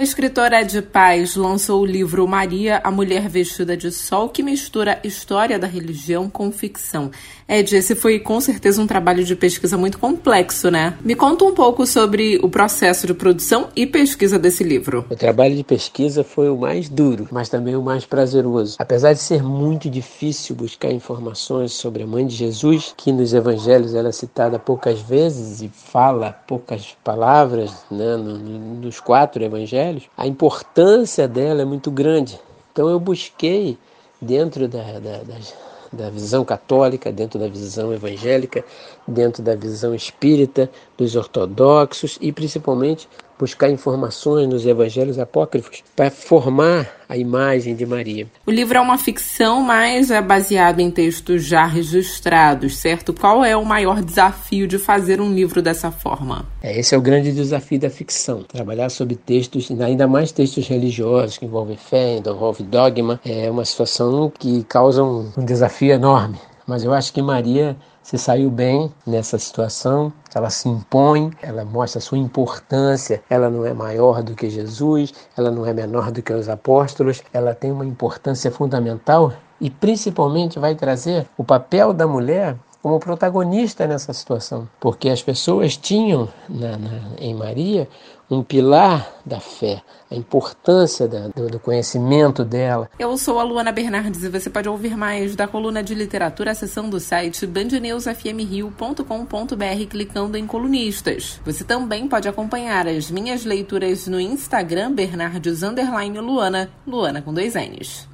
A escritora Ed Paz lançou o livro Maria, a Mulher Vestida de Sol, que mistura história da religião com ficção. Ed, esse foi com certeza um trabalho de pesquisa muito complexo, né? Me conta um pouco sobre o processo de produção e pesquisa desse livro. O trabalho de pesquisa foi o mais duro, mas também o mais prazeroso. Apesar de ser muito difícil buscar informações sobre a mãe de Jesus, que nos evangelhos ela é citada poucas vezes e fala poucas palavras, né, nos quatro evangelhos a importância dela é muito grande. Então eu busquei, dentro da, da, da, da visão católica, dentro da visão evangélica, dentro da visão espírita, dos ortodoxos e principalmente buscar informações nos evangelhos apócrifos para formar a imagem de Maria. O livro é uma ficção, mas é baseado em textos já registrados, certo? Qual é o maior desafio de fazer um livro dessa forma? É, esse é o grande desafio da ficção, trabalhar sobre textos, ainda mais textos religiosos, que envolvem fé, envolvem dogma, é uma situação que causa um, um desafio enorme. Mas eu acho que Maria se saiu bem nessa situação, ela se impõe, ela mostra a sua importância, ela não é maior do que Jesus, ela não é menor do que os apóstolos, ela tem uma importância fundamental e principalmente vai trazer o papel da mulher como protagonista nessa situação, porque as pessoas tinham na, na, em Maria um pilar da fé, a importância da, do, do, conhecimento dela. Eu sou a Luana Bernardes e você pode ouvir mais da coluna de literatura acessando o site bandnewsfmrio.com.br clicando em colunistas. Você também pode acompanhar as minhas leituras no Instagram Bernardes Luana, Luana com dois N's.